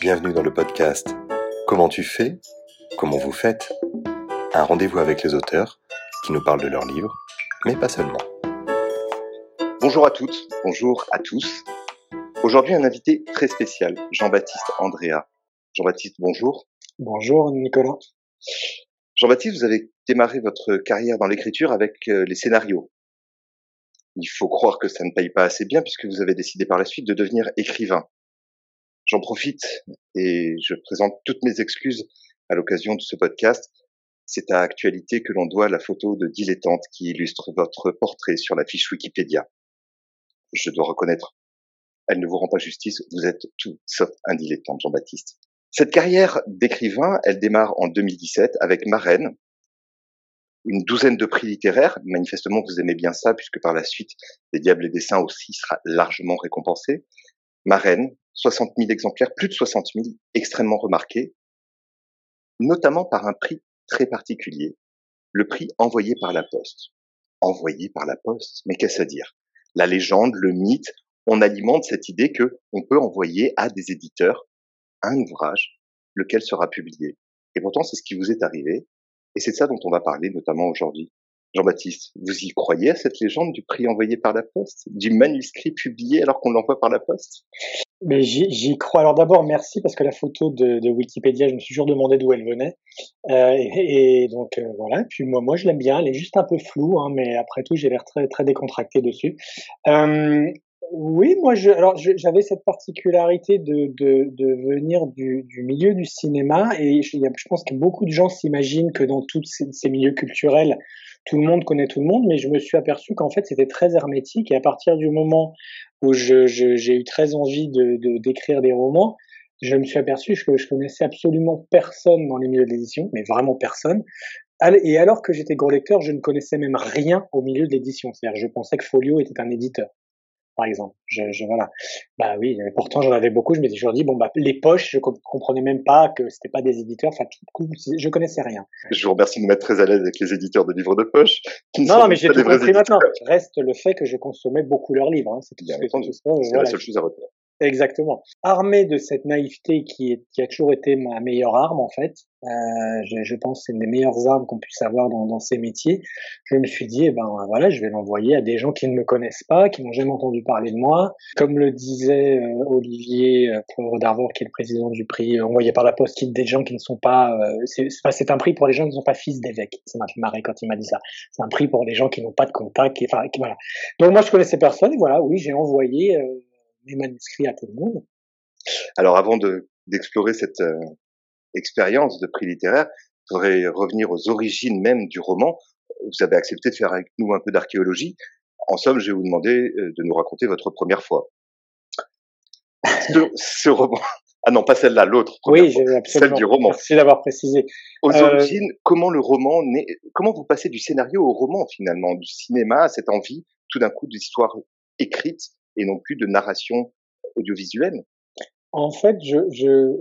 Bienvenue dans le podcast Comment tu fais Comment vous faites Un rendez-vous avec les auteurs qui nous parlent de leurs livres, mais pas seulement. Bonjour à toutes, bonjour à tous. Aujourd'hui, un invité très spécial, Jean-Baptiste Andrea. Jean-Baptiste, bonjour. Bonjour Nicolas. Jean-Baptiste, vous avez démarré votre carrière dans l'écriture avec euh, les scénarios. Il faut croire que ça ne paye pas assez bien puisque vous avez décidé par la suite de devenir écrivain. J'en profite et je présente toutes mes excuses à l'occasion de ce podcast. C'est à actualité que l'on doit la photo de dilettante qui illustre votre portrait sur la fiche Wikipédia. Je dois reconnaître, elle ne vous rend pas justice, vous êtes tout sauf un dilettante, Jean-Baptiste. Cette carrière d'écrivain, elle démarre en 2017 avec Marraine, une douzaine de prix littéraires. Manifestement, vous aimez bien ça, puisque par la suite, Les Diables et Dessins aussi sera largement récompensé. Marraine, 60 000 exemplaires, plus de 60 000, extrêmement remarqués, notamment par un prix très particulier, le prix envoyé par la poste. Envoyé par la poste, mais qu'est-ce à dire? La légende, le mythe, on alimente cette idée que on peut envoyer à des éditeurs un ouvrage, lequel sera publié. Et pourtant, c'est ce qui vous est arrivé, et c'est ça dont on va parler notamment aujourd'hui. Jean-Baptiste, vous y croyez à cette légende du prix envoyé par la poste, du manuscrit publié alors qu'on l'envoie par la poste? Mais j'y crois. Alors d'abord, merci parce que la photo de, de, Wikipédia, je me suis toujours demandé d'où elle venait. Euh, et, et, donc euh, voilà. Puis moi, moi, je l'aime bien. Elle est juste un peu floue, hein, mais après tout, j'ai l'air très très décontracté dessus. Euh, oui, moi, je, alors j'avais cette particularité de, de, de venir du, du, milieu du cinéma et je, je pense que beaucoup de gens s'imaginent que dans tous ces, milieux culturels, tout le monde connaît tout le monde, mais je me suis aperçu qu'en fait c'était très hermétique et à partir du moment où j'ai je, eu très envie de d'écrire des romans, je me suis aperçu que je connaissais absolument personne dans les milieux d'édition, mais vraiment personne. Et alors que j'étais gros lecteur, je ne connaissais même rien au milieu de l'édition. C'est-à-dire, je pensais que Folio était un éditeur par exemple. Je, je, voilà. Bah oui, pourtant j'en avais beaucoup. Je m'étais toujours dit bon bah les poches, je comprenais même pas que c'était pas des éditeurs. Enfin, tout, je connaissais rien. Je vous remercie de me mettre très à l'aise avec les éditeurs de livres de poche. non, non, mais j'ai tout compris maintenant. Reste le fait que je consommais beaucoup leurs livres. Hein. C'est la seule chose à retenir. Exactement. Armé de cette naïveté qui, est, qui a toujours été ma meilleure arme en fait, euh, je, je, pense c'est une des meilleures armes qu'on puisse avoir dans, dans, ces métiers. Je me suis dit, eh ben voilà, je vais l'envoyer à des gens qui ne me connaissent pas, qui n'ont jamais entendu parler de moi. Comme le disait euh, Olivier euh, d'Arvor, qui est le président du prix, euh, envoyé par la poste, qui des gens qui ne sont pas. Euh, c'est un prix pour les gens qui ne sont pas fils d'évêques. Ça m'a fait marrer quand il m'a dit ça. C'est un prix pour les gens qui n'ont pas de contact. Qui, enfin, voilà. Donc moi, je connaissais personne. Et voilà, oui, j'ai envoyé euh, mes manuscrits à tout le monde. Alors avant de d'explorer cette euh, expérience de prix littéraire, il faudrait revenir aux origines même du roman. Vous avez accepté de faire avec nous un peu d'archéologie. En somme, je vais vous demander euh, de nous raconter votre première fois. ce, ce roman. Ah non, pas celle-là, l'autre. Oui, celle du roman. Merci d'avoir précisé. Aux euh... origines, comment le roman, naît, comment vous passez du scénario au roman finalement, du cinéma à cette envie tout d'un coup d'histoire écrite et non plus de narration audiovisuelle en fait, je, je,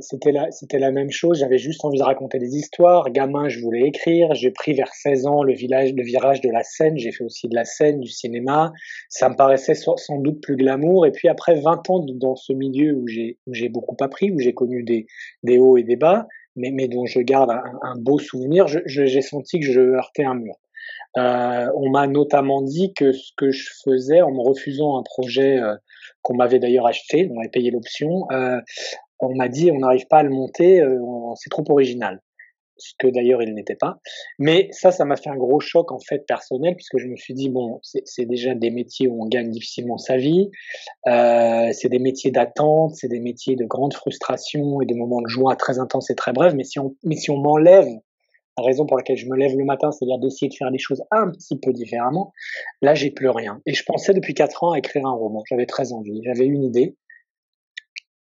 c'était la, la même chose. J'avais juste envie de raconter des histoires. Gamin, je voulais écrire. J'ai pris vers 16 ans le, village, le virage de la scène. J'ai fait aussi de la scène, du cinéma. Ça me paraissait sans doute plus glamour. Et puis après 20 ans dans ce milieu où j'ai, beaucoup appris, où j'ai connu des, des hauts et des bas, mais, mais dont je garde un, beau souvenir, j'ai senti que je heurtais un mur. Euh, on m'a notamment dit que ce que je faisais en me refusant un projet euh, qu'on m'avait d'ailleurs acheté, on avait payé l'option, euh, on m'a dit on n'arrive pas à le monter, euh, c'est trop original. Ce que d'ailleurs il n'était pas. Mais ça, ça m'a fait un gros choc en fait personnel puisque je me suis dit bon, c'est déjà des métiers où on gagne difficilement sa vie, euh, c'est des métiers d'attente, c'est des métiers de grande frustration et des moments de joie très intenses et très brefs. Mais si on, mais si on m'enlève la raison pour laquelle je me lève le matin, c'est-à-dire d'essayer de faire les choses un petit peu différemment, là, j'ai plus rien. Et je pensais depuis quatre ans à écrire un roman. J'avais très envie. J'avais une idée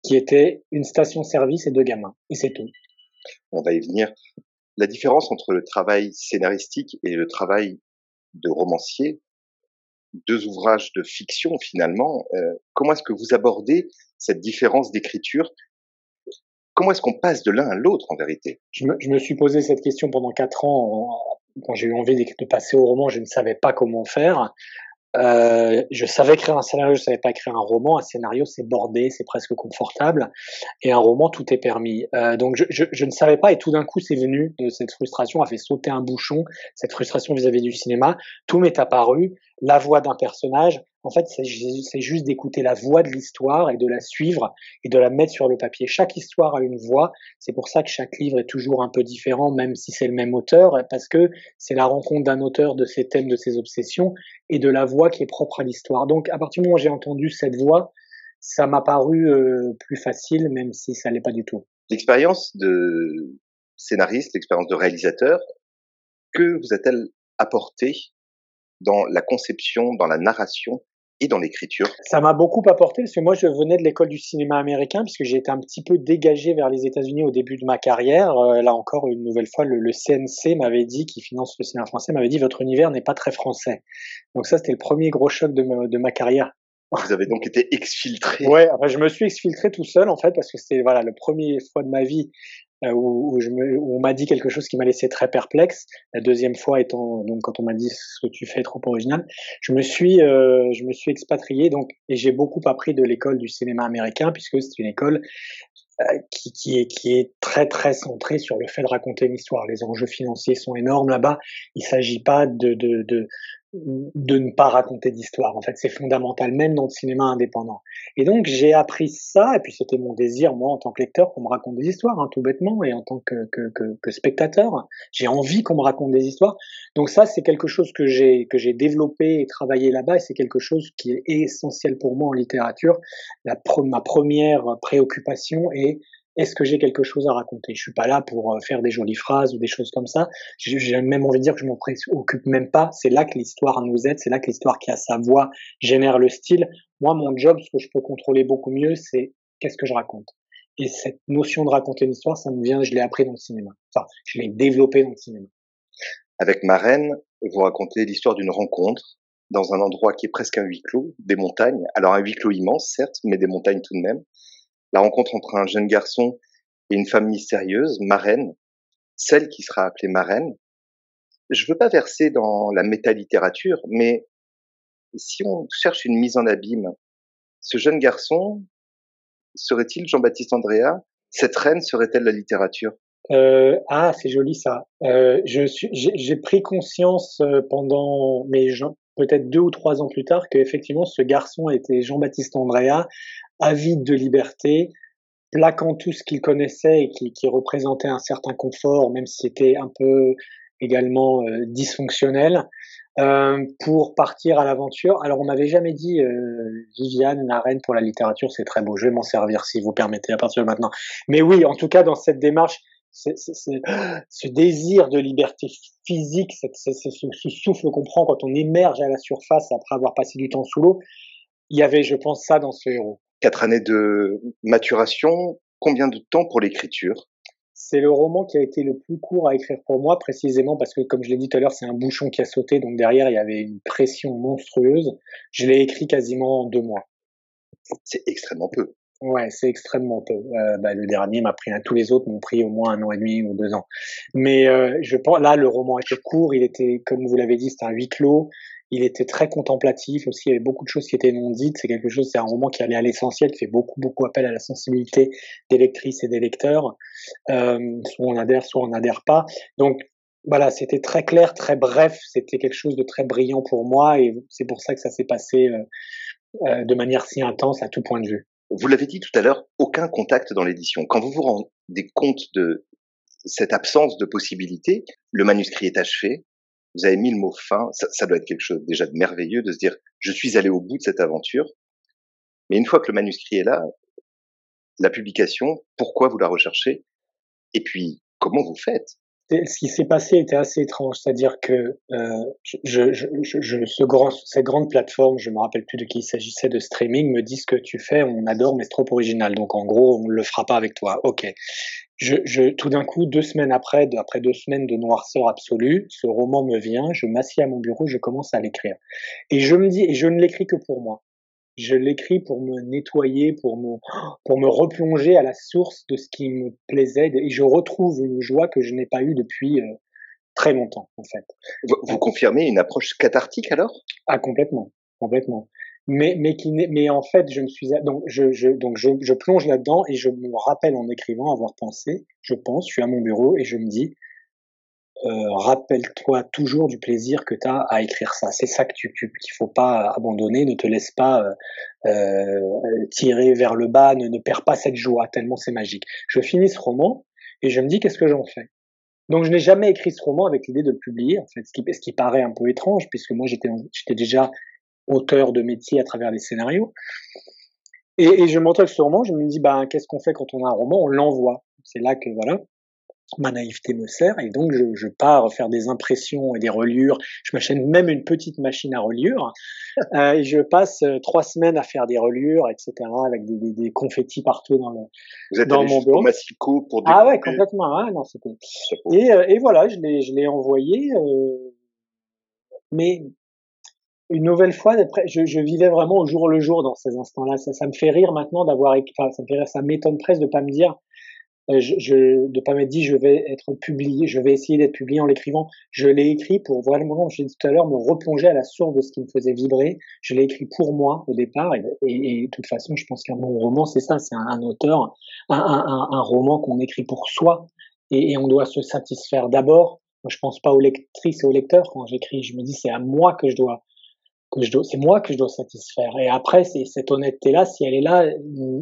qui était une station-service et deux gamins. Et c'est tout. On va y venir. La différence entre le travail scénaristique et le travail de romancier, deux ouvrages de fiction finalement, euh, comment est-ce que vous abordez cette différence d'écriture Comment est-ce qu'on passe de l'un à l'autre en vérité? Je me, je me, suis posé cette question pendant quatre ans. Quand j'ai eu envie de passer au roman, je ne savais pas comment faire. Euh, je savais écrire un scénario, je savais pas écrire un roman. Un scénario, c'est bordé, c'est presque confortable. Et un roman, tout est permis. Euh, donc je, je, je, ne savais pas et tout d'un coup, c'est venu. De cette frustration a fait sauter un bouchon. Cette frustration vis-à-vis du cinéma, tout m'est apparu. La voix d'un personnage. En fait, c'est juste d'écouter la voix de l'histoire et de la suivre et de la mettre sur le papier. Chaque histoire a une voix. C'est pour ça que chaque livre est toujours un peu différent, même si c'est le même auteur, parce que c'est la rencontre d'un auteur de ses thèmes, de ses obsessions et de la voix qui est propre à l'histoire. Donc, à partir du moment où j'ai entendu cette voix, ça m'a paru euh, plus facile, même si ça l'est pas du tout. L'expérience de scénariste, l'expérience de réalisateur, que vous a-t-elle apporté dans la conception, dans la narration et dans l'écriture Ça m'a beaucoup apporté parce que moi je venais de l'école du cinéma américain puisque j'ai été un petit peu dégagé vers les États-Unis au début de ma carrière. Euh, là encore une nouvelle fois, le, le CNC m'avait dit, qui finance le cinéma français, m'avait dit votre univers n'est pas très français. Donc ça c'était le premier gros choc de ma, de ma carrière. Vous avez donc été exfiltré. Ouais, enfin, je me suis exfiltré tout seul en fait parce que c'était voilà le premier fois de ma vie où, où, je me, où on m'a dit quelque chose qui m'a laissé très perplexe. La deuxième fois étant donc quand on m'a dit ce que tu fais est trop original, je me suis euh, je me suis expatrié donc et j'ai beaucoup appris de l'école du cinéma américain puisque c'est une école euh, qui, qui, est, qui est très très centrée sur le fait de raconter une histoire. Les enjeux financiers sont énormes là-bas. Il s'agit pas de, de, de, de ne pas raconter d'histoire. En fait, c'est fondamental, même dans le cinéma indépendant. Et donc, j'ai appris ça, et puis c'était mon désir, moi, en tant que lecteur, qu'on me raconte des histoires, hein, tout bêtement, et en tant que, que, que, que spectateur, j'ai envie qu'on me raconte des histoires. Donc ça, c'est quelque chose que j'ai que j'ai développé et travaillé là-bas, et c'est quelque chose qui est essentiel pour moi en littérature. La, ma première préoccupation est est-ce que j'ai quelque chose à raconter? Je suis pas là pour euh, faire des jolies phrases ou des choses comme ça. J'ai même envie de dire que je m'en préoccupe même pas. C'est là que l'histoire nous aide. C'est là que l'histoire qui a sa voix génère le style. Moi, mon job, ce que je peux contrôler beaucoup mieux, c'est qu'est-ce que je raconte. Et cette notion de raconter une histoire, ça me vient, je l'ai appris dans le cinéma. Enfin, je l'ai développé dans le cinéma. Avec Marraine, vous racontez l'histoire d'une rencontre dans un endroit qui est presque un huis clos, des montagnes. Alors un huis clos immense, certes, mais des montagnes tout de même la rencontre entre un jeune garçon et une femme mystérieuse, marraine, celle qui sera appelée marraine. Je veux pas verser dans la métalittérature, mais si on cherche une mise en abîme, ce jeune garçon serait-il Jean-Baptiste Andrea? Cette reine serait-elle la littérature? Euh, Ah, c'est joli ça. Euh, j'ai pris conscience euh, pendant peut-être deux ou trois ans plus tard qu'effectivement ce garçon était Jean-Baptiste Andrea avide de liberté, plaquant tout ce qu'il connaissait et qui, qui, représentait un certain confort, même si c'était un peu également euh, dysfonctionnel, euh, pour partir à l'aventure. Alors on m'avait jamais dit euh, Viviane, la reine pour la littérature, c'est très beau, je vais m'en servir si vous permettez à partir de maintenant. Mais oui, en tout cas dans cette démarche, c'est, ce désir de liberté physique, ce, ce souffle qu'on prend quand on émerge à la surface après avoir passé du temps sous l'eau, il y avait, je pense, ça dans ce héros quatre années de maturation. Combien de temps pour l'écriture? C'est le roman qui a été le plus court à écrire pour moi, précisément parce que, comme je l'ai dit tout à l'heure, c'est un bouchon qui a sauté, donc derrière, il y avait une pression monstrueuse. Je l'ai écrit quasiment en deux mois. C'est extrêmement peu. Ouais, c'est extrêmement peu. Euh, bah, le dernier m'a pris, tous les autres m'ont pris au moins un an et demi ou deux ans. Mais euh, je pense, là, le roman était court, il était, comme vous l'avez dit, c'était un huis clos. Il était très contemplatif aussi. Il y avait beaucoup de choses qui étaient non dites. C'est quelque chose, c'est un roman qui allait à l'essentiel, qui fait beaucoup, beaucoup appel à la sensibilité des lectrices et des lecteurs. Euh, soit on adhère, soit on n'adhère pas. Donc, voilà, c'était très clair, très bref. C'était quelque chose de très brillant pour moi et c'est pour ça que ça s'est passé euh, euh, de manière si intense à tout point de vue. Vous l'avez dit tout à l'heure, aucun contact dans l'édition. Quand vous vous rendez compte de cette absence de possibilité, le manuscrit est achevé, vous avez mis le mot fin, ça, ça, doit être quelque chose déjà de merveilleux de se dire je suis allé au bout de cette aventure. Mais une fois que le manuscrit est là, la publication, pourquoi vous la recherchez? Et puis, comment vous faites? Ce qui s'est passé était assez étrange, c'est-à-dire que euh, je, je, je, ce grand, cette grande plateforme, je me rappelle plus de qui il s'agissait de streaming, me dit ce que tu fais, on adore, mais c'est trop original. Donc en gros, on le fera pas avec toi. Ok. Je, je, tout d'un coup, deux semaines après, après deux semaines de noirceur absolue, ce roman me vient, je m'assieds à mon bureau, je commence à l'écrire. Et je me dis, et je ne l'écris que pour moi je l'écris pour me nettoyer, pour me, pour me replonger à la source de ce qui me plaisait et je retrouve une joie que je n'ai pas eue depuis euh, très longtemps, en fait. Vous, vous, confirmez une approche cathartique alors? Ah, complètement. complètement. Mais mais qui mais en fait, je me suis donc je, je donc je, je plonge là-dedans et je me rappelle en écrivant avoir pensé, je pense, je suis à mon bureau et je me dis euh, rappelle-toi toujours du plaisir que tu as à écrire ça. C'est ça que tu qu'il faut pas abandonner. Ne te laisse pas euh, euh, tirer vers le bas. Ne, ne perds pas cette joie tellement c'est magique. Je finis ce roman et je me dis qu'est-ce que j'en fais? Donc je n'ai jamais écrit ce roman avec l'idée de le publier. En fait, ce qui, ce qui paraît un peu étrange puisque moi j'étais j'étais déjà auteur de métier à travers les scénarios. Et, et je montre ce roman. Je me dis bah qu'est-ce qu'on fait quand on a un roman? On l'envoie. C'est là que voilà ma naïveté me sert et donc je, je, pars faire des impressions et des reliures. Je m'achète même une petite machine à reliure euh, et je passe euh, trois semaines à faire des reliures, etc. avec des, des, des confettis partout dans le Vous êtes dans allé mon bureau. Massico pour Ah ouais, découper. complètement. Ah, non, c'était. Et, euh, et voilà, je l'ai je l'ai envoyé. euh, mais une nouvelle fois, je, je vivais vraiment au jour le jour dans ces instants-là. Ça, ça me fait rire maintenant d'avoir, enfin, ça me fait rire, ça m'étonne presque de pas me dire, je, je, de pas m'être dit, je vais être publié, je vais essayer d'être publié en l'écrivant. Je l'ai écrit pour, le moment, je tout à l'heure, me replonger à la source de ce qui me faisait vibrer. Je l'ai écrit pour moi au départ, et, et, et de toute façon, je pense qu'un bon roman, c'est ça, c'est un, un auteur, un, un, un, un roman qu'on écrit pour soi, et, et on doit se satisfaire d'abord. Moi, je pense pas aux lectrices et aux lecteurs quand j'écris. Je me dis, c'est à moi que je dois que je dois, c'est moi que je dois satisfaire. Et après, c'est cette honnêteté-là, si elle est là,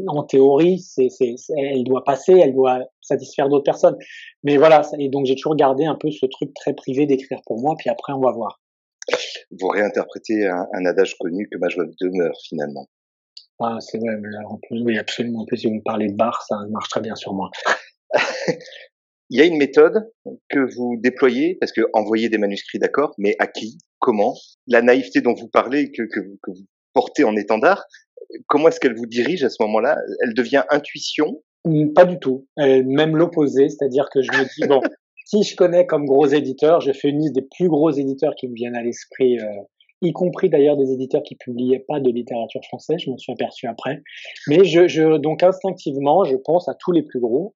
en théorie, c'est, c'est, c'est- elle doit passer, elle doit satisfaire d'autres personnes. Mais voilà, et donc j'ai toujours gardé un peu ce truc très privé d'écrire pour moi, puis après on va voir. Vous réinterprétez un, un adage connu que ma joie demeure finalement. Ah, c'est vrai, mais là, en plus, oui, absolument. En plus, si vous me parlez de bar, ça marche très bien sur moi. Il y a une méthode que vous déployez, parce que envoyer des manuscrits, d'accord, mais à qui Comment La naïveté dont vous parlez, que, que, vous- que vous portez en étendard, comment est-ce qu'elle vous dirige à ce moment-là? Elle devient intuition? Pas du tout. Euh, même l'opposé, c'est-à-dire que je me dis, bon, si je connais comme gros éditeurs, je fais une liste des plus gros éditeurs qui me viennent à l'esprit, euh, y compris d'ailleurs des éditeurs qui publiaient pas de littérature française, je m'en suis aperçu après. Mais je, je, donc instinctivement, je pense à tous les plus gros.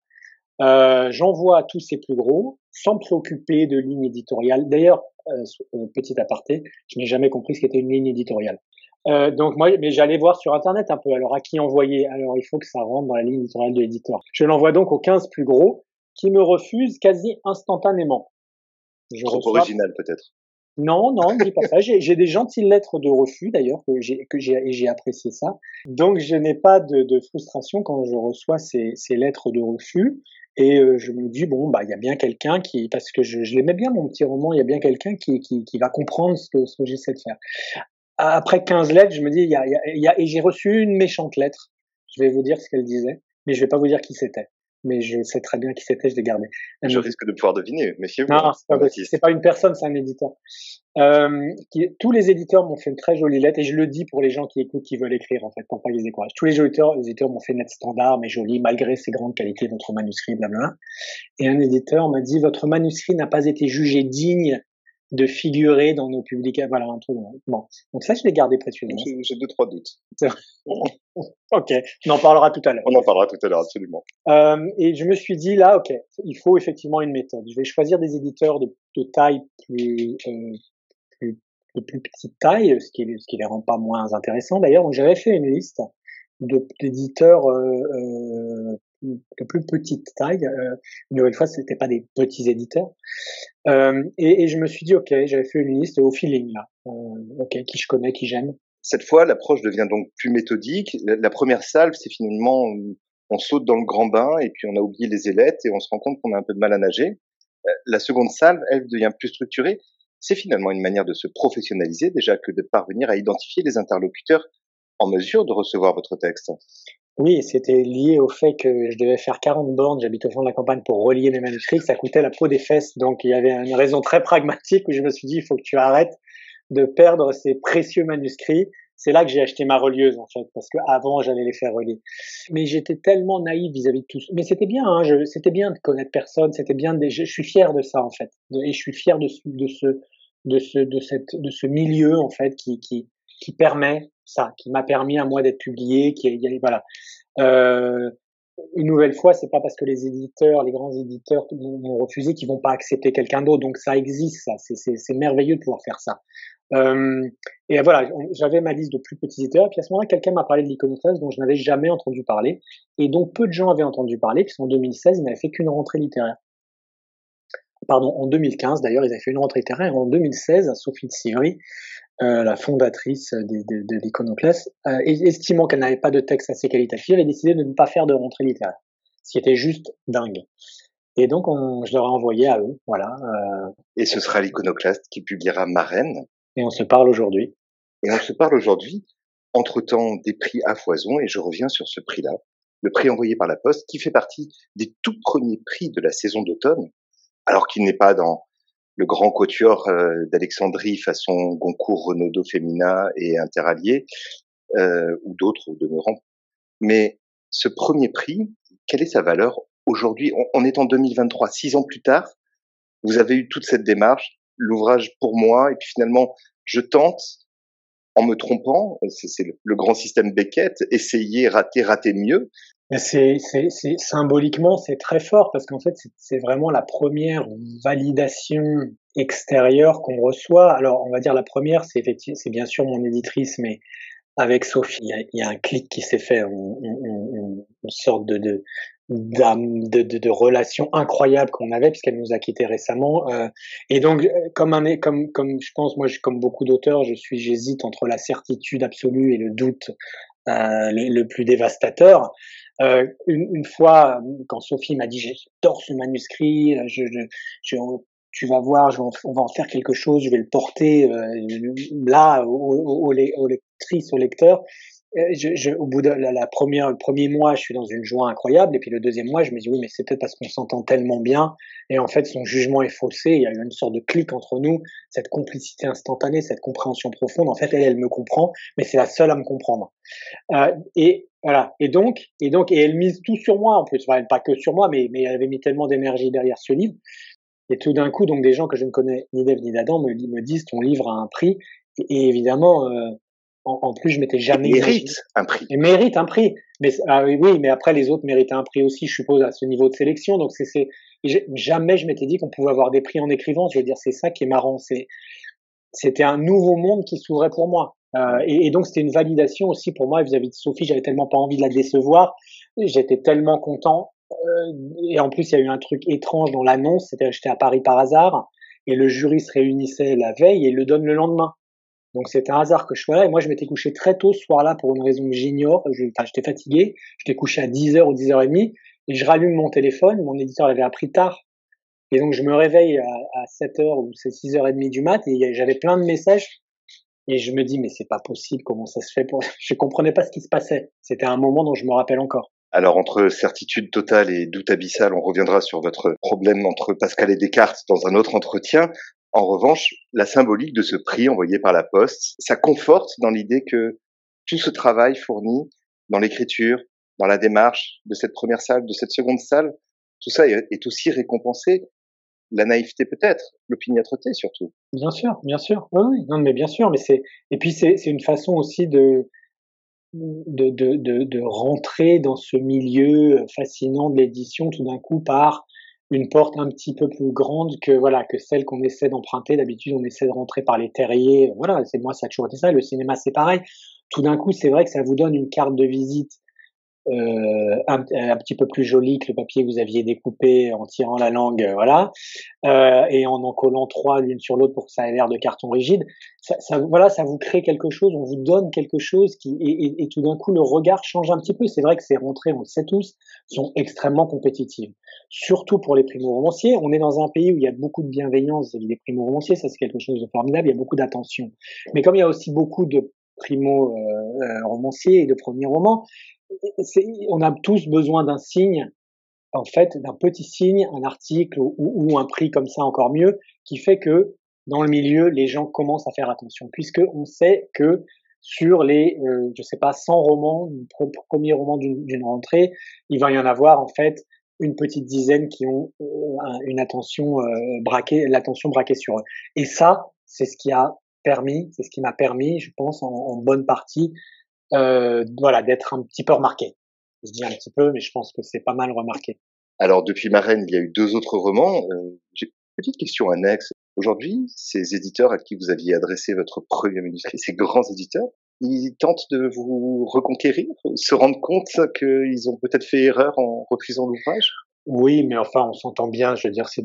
Euh, J'envoie à tous ces plus gros, sans me préoccuper de ligne éditoriale. D'ailleurs, euh, euh, petit aparté, je n'ai jamais compris ce qu'était une ligne éditoriale. Euh, donc moi, mais j'allais voir sur internet un peu. Alors à qui envoyer? Alors il faut que ça rentre dans la ligne éditoriale de l'éditeur. Je l'envoie donc aux 15 plus gros, qui me refusent quasi instantanément. Je Trop reçois- original peut-être. non, non, ne dis pas ça. J'ai j'ai des gentilles lettres de refus d'ailleurs que j'ai que j'ai et j'ai apprécié ça. Donc je n'ai pas de, de frustration quand je reçois ces, ces lettres de refus et euh, je me dis bon bah il y a bien quelqu'un qui parce que je, je l'aimais bien mon petit roman, il y a bien quelqu'un qui, qui qui va comprendre ce que ce que j'essaie de faire. Après 15 lettres, je me dis il y a, y a, y a et j'ai reçu une méchante lettre. Je vais vous dire ce qu'elle disait, mais je vais pas vous dire qui c'était. Mais je sais très bien qui c'était, je l'ai gardé. Elle Je me risque de pouvoir deviner, méfiez-vous. non, c'est pas. C'est pas une personne, c'est un éditeur. Euh, qui- tous les éditeurs m'ont fait une très jolie lettre et je le dis pour les gens qui écoutent, qui veulent écrire en fait, pour pas qu'ils découragent. Tous les éditeurs, les éditeurs m'ont fait une lettre standard mais jolie malgré ses grandes qualités, votre manuscrit, blablabla. Et un éditeur m'a dit votre manuscrit n'a pas été jugé digne de figurer dans nos publications. Voilà un truc. Bon, donc ça je l'ai gardé précieusement. J'ai deux, trois doutes. Ok, on en parlera tout à l'heure. On en parlera tout à l'heure, absolument. Euh, et je me suis dit là, ok, il faut effectivement une méthode. Je vais choisir des éditeurs de, de taille plus, euh, plus de plus petite taille, ce qui, les- ce qui les rend pas moins intéressants d'ailleurs. Donc j'avais fait une liste d'éditeurs euh, euh, plus petite taille. Euh, une nouvelle fois, c'était pas des petits éditeurs. Euh, et, je me suis dit, ok, j'avais fait une liste au feeling là. Euh, ok, qui je connais, qui j'aime. Cette fois, l'approche devient donc plus méthodique. La, la première salve, c'est finalement, on, saute dans le grand bain et puis on a oublié les ailettes et on se rend compte qu'on a un peu de mal à nager. La seconde salve, elle devient plus structurée. C'est finalement une manière de se professionnaliser déjà que de parvenir à identifier les interlocuteurs en mesure de recevoir votre texte. Oui, c'était lié au fait que je devais faire 40 bornes, j'habite au fond de la campagne pour relier mes manuscrits, ça coûtait la peau des fesses. Donc il y avait une raison très pragmatique où je me suis dit, il faut que tu arrêtes de perdre ces précieux manuscrits. C'est là que j'ai acheté ma relieuse en fait, parce que avant j'allais les faire relier. Mais j'étais tellement naïf vis-à-vis de tout. Mais c'était bien, hein, je- c'était bien de connaître personne, c'était bien. De, je, suis fier de ça en fait, et je suis fier de, ce- de ce, de ce, de cette, de ce milieu en fait qui, qui, qui permet ça, qui m'a permis à moi d'être publié, qui, voilà. Euh, une nouvelle fois, c'est pas parce que les éditeurs, les grands éditeurs m'ont refusé qu'ils vont pas accepter quelqu'un d'autre. Donc ça existe, ça. C'est- merveilleux de pouvoir faire ça. Euh, et voilà, j'avais ma liste de plus petits éditeurs. Puis à ce moment-là, quelqu'un m'a parlé de l'iconoclaste dont je n'avais jamais entendu parler, et dont peu de gens avaient entendu parler, puisqu'en 2016, il n'avait fait qu'une rentrée littéraire. Pardon, en 2015 d'ailleurs, ils avaient fait une rentrée littéraire. En 2016, Sophie de Sivry, euh, la fondatrice de, de, de l'iconoclaste, euh, estimant qu'elle n'avait pas de texte assez qualitatif, avait décidé de ne pas faire de rentrée littéraire, ce qui était juste dingue. Et donc, on, je leur ai envoyé à eux, voilà. Euh, et ce sera l'iconoclaste qui publiera Marraine. Et on se parle aujourd'hui. Et on se parle aujourd'hui, entre-temps, des prix à foison, et je reviens sur ce prix-là, le prix envoyé par la Poste, qui fait partie des tout premiers prix de la saison d'automne, alors qu'il n'est pas dans le grand quatuor euh, d'Alexandrie façon Goncourt, Renaudot, Femina et Interallié, euh, ou d'autres demeurant. Mais ce premier prix, quelle est sa valeur aujourd'hui, on, est en 2023, six ans plus tard, vous avez eu toute cette démarche, l'ouvrage pour moi, et puis finalement, je tente, en me trompant, c'est le, grand système Beckett, essayer, rater, rater mieux. C'est symboliquement c'est très fort parce qu'en fait c'est vraiment la première validation extérieure qu'on reçoit. Alors on va dire la première c'est c'est bien sûr mon éditrice, mais avec Sophie il y a, un clic qui s'est fait, une sorte de, de de, de, relations incroyables qu'on avait puisqu'elle nous a quittés récemment. Euh, et donc euh, comme un comme comme je pense moi je, comme beaucoup d'auteurs je suis j'hésite entre la certitude absolue et le doute euh, le, plus dévastateur euh, une, une, fois quand Sophie m'a dit j'adore ce manuscrit je, je, je tu vas voir, je on va en faire quelque chose, je vais le porter euh, là aux, aux, aux lectrices, aux lecteurs. Euh, je, je, au bout de la, première, le premier mois, je suis dans une joie incroyable, et puis le deuxième mois, je me dis oui, mais c'est peut-être parce qu'on s'entend tellement bien, et en fait, son jugement est faussé. Il y a eu une sorte de clic entre nous, cette complicité instantanée, cette compréhension profonde. En fait, elle, elle me comprend, mais c'est la seule à me comprendre. Euh, et voilà. Et donc, et donc, et elle mise tout sur moi en plus. Enfin, pas que sur moi, mais mais elle avait mis tellement d'énergie derrière ce livre. Et tout d'un coup, donc des gens que je ne connais ni d'Ève ni d'Adam me, disent ton livre a un prix. Et, évidemment. Euh, en, plus, je m'étais jamais. mérite un prix. Il mérite un prix. Mais ah oui, mais après les autres méritent un prix aussi, je suppose, à ce niveau de sélection. Donc c'est, jamais je m'étais dit qu'on pouvait avoir des prix en écrivant. Je veux dire, c'est ça qui est marrant. C'est, c'était un nouveau monde qui s'ouvrait pour moi. Euh, et, donc c'était une validation aussi pour moi vis-à-vis de Sophie. J'avais tellement pas envie de la décevoir. J'étais tellement content. Euh, et en plus, il y a eu un truc étrange dans l'annonce. C'était j'étais à Paris par hasard et le jury se réunissait la veille et le donne le lendemain. Donc c'est un hasard que je sois là. Et moi, je m'étais couché très tôt ce soir-là pour une raison que j'ignore. J'étais fatigué. J'étais couché à 10h ou 10h30. Et je rallume mon téléphone. Mon éditeur l'avait appris tard. Et donc je me réveille à, 7h ou c'est 6h30 du mat. Et j'avais plein de messages. Et je me dis, mais c'est pas possible. Comment ça se fait pour... Je comprenais pas ce qui se passait. C'était un moment dont je me rappelle encore. Alors entre certitude totale et doute abyssal, on reviendra sur votre problème entre Pascal et Descartes dans un autre entretien. En revanche, la symbolique de ce prix envoyé par la Poste, ça conforte dans l'idée que tout ce travail fourni dans l'écriture, dans la démarche de cette première salle, de cette seconde salle, tout ça est aussi récompensé. La naïveté peut-être, l'opiniâtreté surtout. Bien sûr, bien sûr. Non, mais bien sûr. Et puis c'est une façon aussi de rentrer dans ce milieu fascinant de l'édition tout d'un coup par une porte un petit peu plus grande que voilà que celle qu'on essaie d'emprunter. D'habitude, on essaie de rentrer par les terriers. Voilà, c'est moi ça a toujours été ça. Le cinéma, c'est pareil. Tout d'un coup, c'est vrai que ça vous donne une carte de visite euh, un, un, petit peu plus joli que le papier que vous aviez découpé en tirant la langue, euh, voilà, euh, et en en collant trois l'une sur l'autre pour que ça ait l'air de carton rigide. Ça, ça, voilà, ça vous crée quelque chose, on vous donne quelque chose qui, et, tout d'un coup le regard change un petit peu. C'est vrai que ces rentrées, on le sait tous, sont extrêmement compétitives, surtout pour les primo-romanciers. On est dans un pays où il y a beaucoup de bienveillance vis-à-vis des primo-romanciers, ça c'est quelque chose de formidable. Il y a beaucoup d'attention, mais comme il y a aussi beaucoup de primo-romanciers et de premiers romans, on a tous besoin d'un signe, en fait, d'un petit signe, un article ou, un prix comme ça encore mieux, qui fait que dans le milieu, les gens commencent à faire attention, puisque on sait que sur les, euh, je sais pas, 100 romans, premier roman d'une rentrée, il va y en avoir en fait une petite dizaine qui ont euh, une attention euh, braquée, l'attention braquée sur eux. Et ça, c'est ce qui a c'est ce qui m'a permis, je pense, en bonne partie, euh, voilà, d'être un petit peu remarqué. Je dis un petit peu, mais je pense que c'est pas mal remarqué. Alors depuis Marraine, il y a eu deux autres romans. Euh, J'ai une petite question annexe. Aujourd'hui, ces éditeurs à qui vous aviez adressé votre premier manuscrit, ces grands éditeurs, ils tentent de vous reconquérir, se rendent compte qu'ils ont peut-être fait erreur en refusant l'ouvrage? Oui, mais enfin, on s'entend bien. Je veux dire, c'est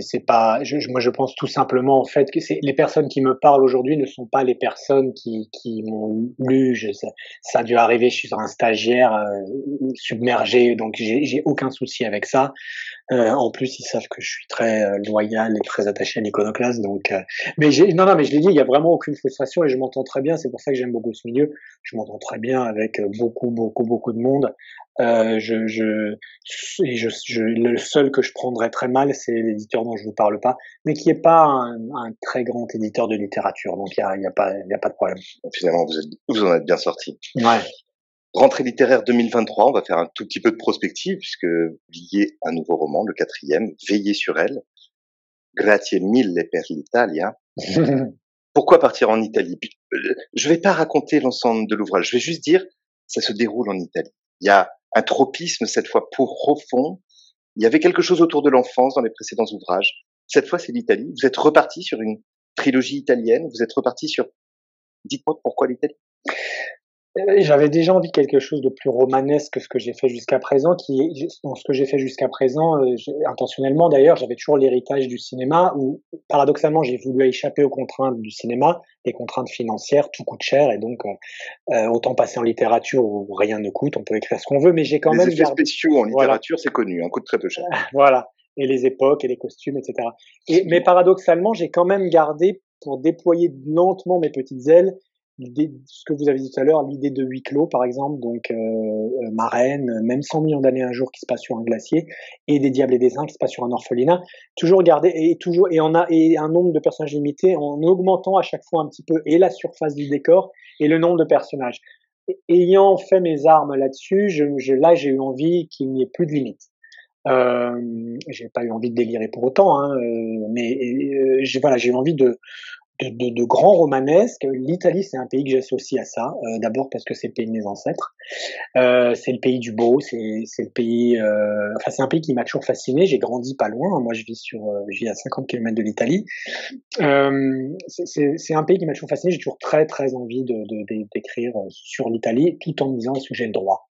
c'est, pas. Je, moi, je pense tout simplement en fait que les personnes qui me parlent aujourd'hui ne sont pas les personnes qui qui m'ont lu. Ça, a dû arriver. Je suis un stagiaire euh, submergé, donc j'ai aucun souci avec ça. Euh, en plus, ils savent que je suis très euh, loyal et très attaché à l'iconoclaste. Donc, euh, mais non, non, mais je l'ai dit, il y a vraiment aucune frustration et je m'entends très bien. C'est pour ça que j'aime beaucoup ce milieu. Je m'entends très bien avec beaucoup, beaucoup, beaucoup de monde. Euh, je, je, et je, je, le seul que je prendrais très mal, c'est l'éditeur dont je vous parle pas, mais qui est pas un, un très grand éditeur de littérature, donc il y a, y a pas, il y a pas de problème. finalement, vous, êtes, vous en êtes bien sorti. Ouais. Rentrée littéraire 2023, on va faire un tout petit peu de prospective puisque publiez un nouveau roman, le quatrième, Veillez sur elle. Grazie mille per l'Italia. Pourquoi partir en Italie? Je vais pas raconter l'ensemble de l'ouvrage, je vais juste dire ça se déroule en Italie. Il y a un tropisme cette fois pour profond. Il y avait quelque chose autour de l'enfance dans les précédents ouvrages. Cette fois, c'est l'Italie. Vous êtes reparti sur une trilogie italienne. Vous êtes reparti sur. Dites-moi pourquoi l'Italie? Euh, j'avais déjà envie de quelque chose de plus romanesque que ce que j'ai fait jusqu'à présent. Qui, dans ce que j'ai fait jusqu'à présent, euh, intentionnellement d'ailleurs, j'avais toujours l'héritage du cinéma où, paradoxalement, j'ai voulu échapper aux contraintes du cinéma, les contraintes financières, tout coûte cher et donc euh, euh autant passer en littérature où rien ne coûte, on peut écrire ce qu'on veut, mais j'ai quand les même effets spéciaux en littérature, c'est connu, un coûte très peu cher. voilà, et les époques et les costumes, etc. Et mais paradoxalement, j'ai quand même gardé pour déployer lentement mes petites ailes l'idée, ce que vous avez dit tout à l'heure, l'idée de huis clos, par exemple, donc euh, euh Marraine, même 100 millions d'années un jour qui se passe sur un glacier, et des Diables et des Saints qui se passe sur un orphelinat, toujours garder et toujours et on a et un nombre de personnages limité en augmentant à chaque fois un petit peu et la surface du décor et le nombre de personnages. ayant fait mes armes là-dessus, je, je, là j'ai eu envie qu'il n'y ait plus de limites. Euh, j'ai pas eu envie de délirer pour autant, hein, euh, mais euh, j'ai voilà, j'ai eu envie de de, de, de grands romanesques. L'Italie, c'est un pays que j'associe à ça. Euh, d'abord parce que c'est le pays de mes ancêtres. Euh, c'est le pays du beau. C'est, le pays. Euh, enfin, c'est un pays qui m'a toujours fasciné. J'ai grandi pas loin. Moi, je vis sur, je vis à 50 km de l'Italie. c'est, un pays qui m'a toujours fasciné. J'ai toujours très très envie de, d'écrire sur l'Italie, tout en me disant est-ce que j'ai le droit?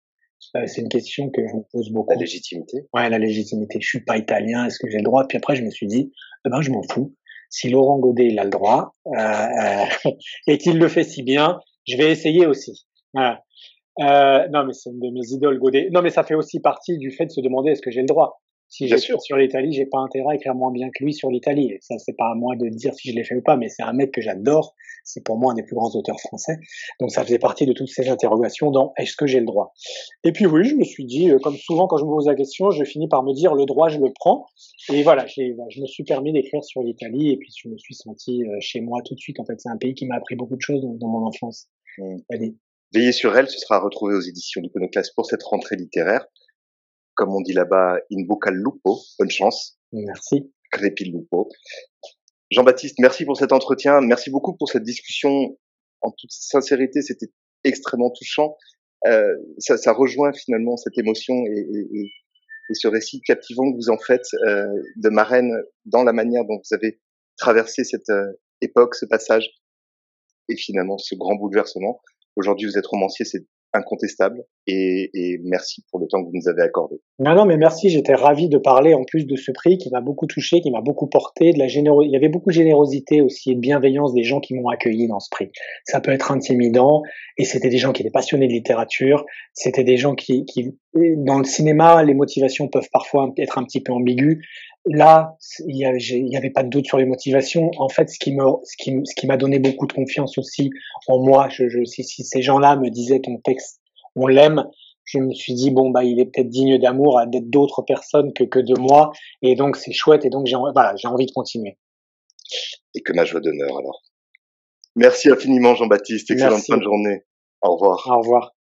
c'est une question que je me pose beaucoup. La légitimité. Ouais, la légitimité. Je suis pas italien. Est-ce que j'ai le droit? Puis après, je me suis dit, eh ben, je m'en fous si Laurent Godet il a le droit euh, euh et qu'il le fait si bien, je vais essayer aussi. Voilà. Euh, non, mais c'est une de mes idoles, Godet. Non, mais ça fait aussi partie du fait de se demander est-ce que j'ai le droit? Si j'ai sur l'Italie, j'ai pas intérêt à écrire moins bien que lui sur l'Italie. Et ça, c'est pas à moi de dire si je l'ai fait ou pas, mais c'est un mec que j'adore. C'est pour moi un des plus grands auteurs français. Donc ça faisait partie de toutes ces interrogations dans est-ce que j'ai le droit? Et puis oui, je me suis dit, euh, comme souvent quand je me pose la question, je finis par me dire le droit, je le prends. Et voilà, je me suis permis d'écrire sur l'Italie et puis je me suis senti euh, chez moi tout de suite. En fait, c'est un pays qui m'a appris beaucoup de choses dans, mon enfance. Mmh. Allez. Veillez sur elle, ce sera retrouvé aux éditions du Conoclasse pour cette rentrée littéraire comme on dit là-bas, in bocca lupo. Bonne chance. Merci. Crepi lupo. Jean-Baptiste, merci pour cet entretien. Merci beaucoup pour cette discussion. En toute sincérité, c'était extrêmement touchant. Euh, ça, ça, rejoint finalement cette émotion et, et, et, ce récit captivant que vous en faites euh, de Marraine dans la manière dont vous avez traversé cette euh, époque, ce passage et finalement ce grand bouleversement. Aujourd'hui, vous êtes romancier, c'est incontestable et, merci pour le temps que vous nous avez accordé. Non, non, mais merci. J'étais ravi de parler en plus de ce prix qui m'a beaucoup touché, qui m'a beaucoup porté. De la. Il y avait beaucoup de générosité aussi et de bienveillance des gens qui m'ont accueilli dans ce prix. Ça peut être intimidant et c'était des gens qui étaient passionnés de littérature. C'était des gens qui, qui, dans le cinéma, les motivations peuvent parfois être un petit peu ambiguës. Là, il n'y avait, pas de doute sur les motivations. En fait, ce qui me, ce qui, ce qui m'a donné beaucoup de confiance aussi en moi, je, je, si, si ces gens-là me disaient ton texte, on l'aime, je me suis dit bon bah il est peut-être digne d'amour à d'autres personnes que, que de moi, et donc c'est chouette, et donc j'ai voilà, j'ai envie de continuer. Et que ma joie d'honneur alors. Merci infiniment Jean-Baptiste, excellente fin de journée. Au revoir. Au revoir.